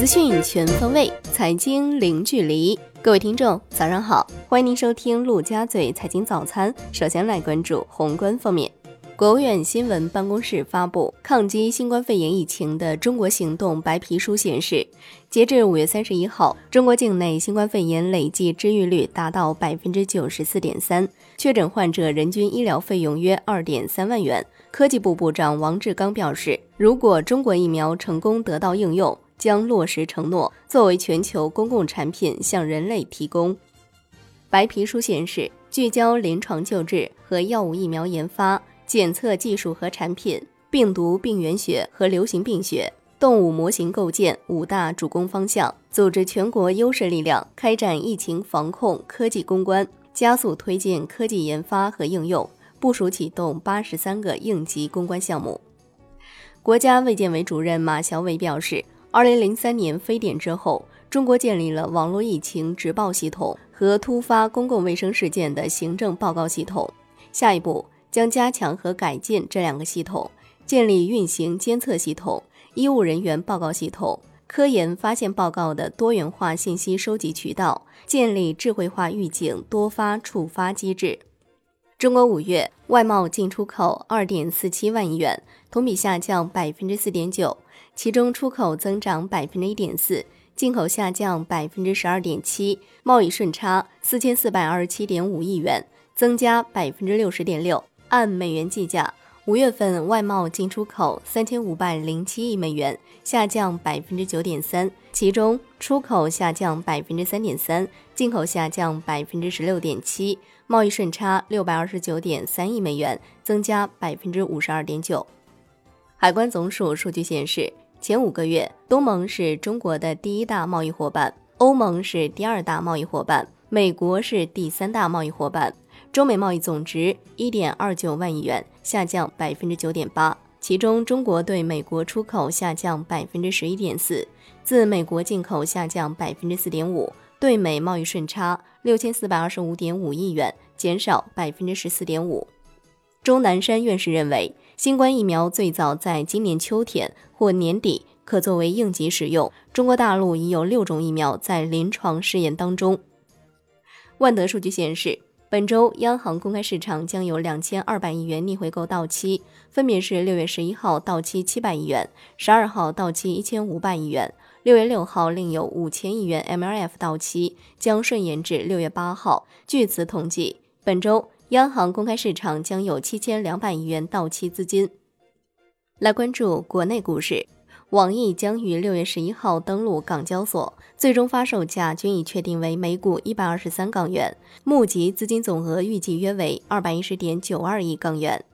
资讯全方位，财经零距离。各位听众，早上好，欢迎您收听陆家嘴财经早餐。首先来关注宏观方面。国务院新闻办公室发布抗击新冠肺炎疫情的中国行动白皮书显示，截至五月三十一号，中国境内新冠肺炎累计治愈率达到百分之九十四点三，确诊患者人均医疗费用约二点三万元。科技部部长王志刚表示，如果中国疫苗成功得到应用，将落实承诺，作为全球公共产品向人类提供。白皮书显示，聚焦临床救治和药物疫苗研发。检测技术和产品、病毒病原学和流行病学、动物模型构建五大主攻方向，组织全国优势力量开展疫情防控科技攻关，加速推进科技研发和应用，部署启动八十三个应急攻关项目。国家卫健委主任马晓伟表示，二零零三年非典之后，中国建立了网络疫情直报系统和突发公共卫生事件的行政报告系统，下一步。将加强和改进这两个系统，建立运行监测系统、医务人员报告系统、科研发现报告的多元化信息收集渠道，建立智慧化预警多发触发机制。中国五月外贸进出口二点四七万亿元，同比下降百分之四点九，其中出口增长百分之一点四，进口下降百分之十二点七，贸易顺差四千四百二十七点五亿元，增加百分之六十点六。按美元计价，五月份外贸进出口三千五百零七亿美元，下降百分之九点三，其中出口下降百分之三点三，进口下降百分之十六点七，贸易顺差六百二十九点三亿美元，增加百分之五十二点九。海关总署数据显示，前五个月，东盟是中国的第一大贸易伙伴，欧盟是第二大贸易伙伴，美国是第三大贸易伙伴。中美贸易总值一点二九万亿元，下降百分之九点八。其中，中国对美国出口下降百分之十一点四，自美国进口下降百分之四点五，对美贸易顺差六千四百二十五点五亿元，减少百分之十四点五。钟南山院士认为，新冠疫苗最早在今年秋天或年底可作为应急使用。中国大陆已有六种疫苗在临床试验当中。万德数据显示。本周，央行公开市场将有两千二百亿元逆回购到期，分别是六月十一号到期七百亿元，十二号到期一千五百亿元，六月六号另有五千亿元 MLF 到期，将顺延至六月八号。据此统计，本周央行公开市场将有七千两百亿元到期资金。来关注国内股市。网易将于六月十一号登陆港交所，最终发售价均已确定为每股一百二十三港元，募集资金总额预计约为二百一十点九二亿港元。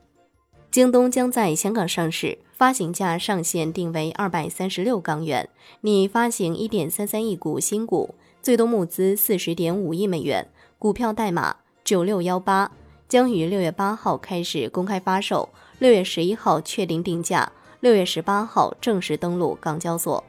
京东将在香港上市，发行价上限定为二百三十六港元，拟发行一点三三亿股新股，最多募资四十点五亿美元，股票代码九六幺八，将于六月八号开始公开发售，六月十一号确定定价。六月十八号正式登陆港交所。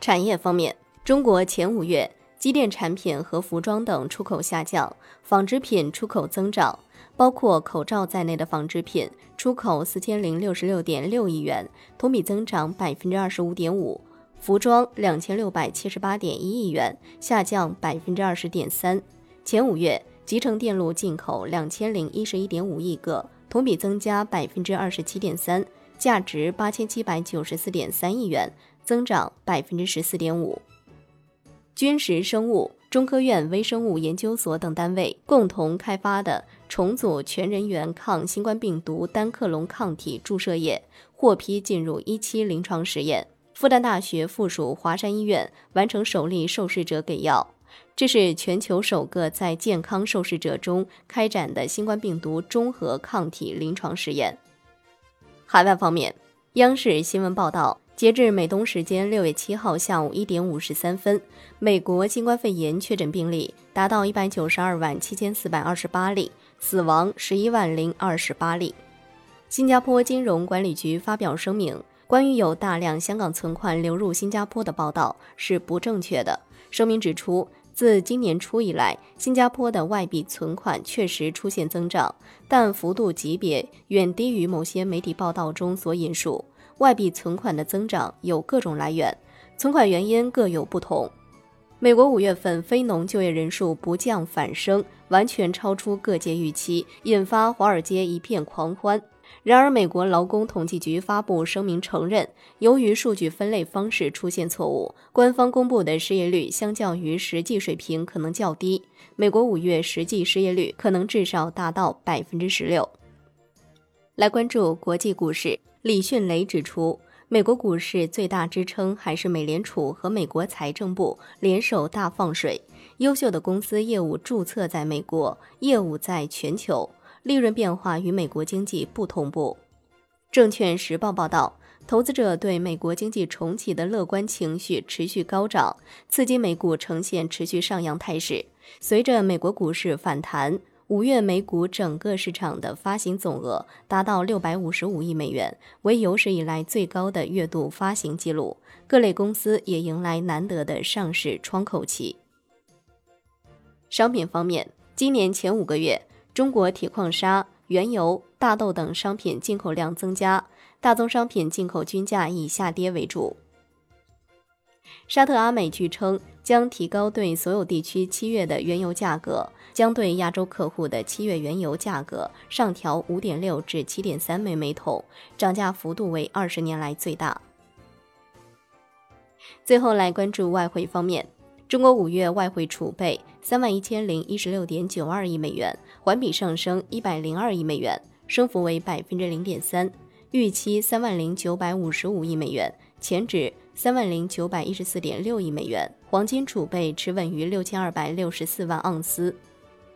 产业方面，中国前五月机电产品和服装等出口下降，纺织品出口增长，包括口罩在内的纺织品出口四千零六十六点六亿元，同比增长百分之二十五点五；服装两千六百七十八点一亿元，下降百分之二十点三。前五月集成电路进口两千零一十一点五亿个，同比增加百分之二十七点三。价值八千七百九十四点三亿元，增长百分之十四点五。君实生物、中科院微生物研究所等单位共同开发的重组全人源抗新冠病毒单克隆抗体注射液获批进入一期临床实验。复旦大学附属华山医院完成首例受试者给药，这是全球首个在健康受试者中开展的新冠病毒中和抗体临床实验。海外方面，央视新闻报道，截至美东时间六月七号下午一点五十三分，美国新冠肺炎确诊病例达到一百九十二万七千四百二十八例，死亡十一万零二十八例。新加坡金融管理局发表声明，关于有大量香港存款流入新加坡的报道是不正确的。声明指出。自今年初以来，新加坡的外币存款确实出现增长，但幅度级别远低于某些媒体报道中所引述。外币存款的增长有各种来源，存款原因各有不同。美国五月份非农就业人数不降反升，完全超出各界预期，引发华尔街一片狂欢。然而，美国劳工统计局发布声明承认，由于数据分类方式出现错误，官方公布的失业率相较于实际水平可能较低。美国五月实际失业率可能至少达到百分之十六。来关注国际股市，李迅雷指出。美国股市最大支撑还是美联储和美国财政部联手大放水，优秀的公司业务注册在美国，业务在全球，利润变化与美国经济不同步。证券时报报道，投资者对美国经济重启的乐观情绪持续高涨，刺激美股呈现持续上扬态势。随着美国股市反弹。五月美股整个市场的发行总额达到六百五十五亿美元，为有史以来最高的月度发行记录。各类公司也迎来难得的上市窗口期。商品方面，今年前五个月，中国铁矿砂、原油、大豆等商品进口量增加，大宗商品进口均价以下跌为主。沙特阿美据称将提高对所有地区七月的原油价格。将对亚洲客户的七月原油价格上调五点六至七点三美每桶，涨价幅度为二十年来最大。最后来关注外汇方面，中国五月外汇储备三万一千零一十六点九二亿美元，环比上升一百零二亿美元，升幅为百分之零点三。预期三万零九百五十五亿美元，前值三万零九百一十四点六亿美元。黄金储备持稳于六千二百六十四万盎司。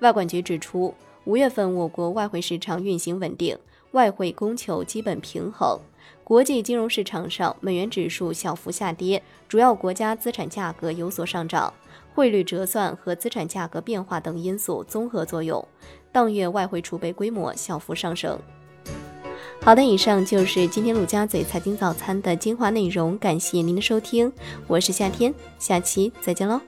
外管局指出，五月份我国外汇市场运行稳定，外汇供求基本平衡。国际金融市场上，美元指数小幅下跌，主要国家资产价格有所上涨，汇率折算和资产价格变化等因素综合作用，当月外汇储备规模小幅上升。好的，以上就是今天陆家嘴财经早餐的精华内容，感谢您的收听，我是夏天，下期再见喽。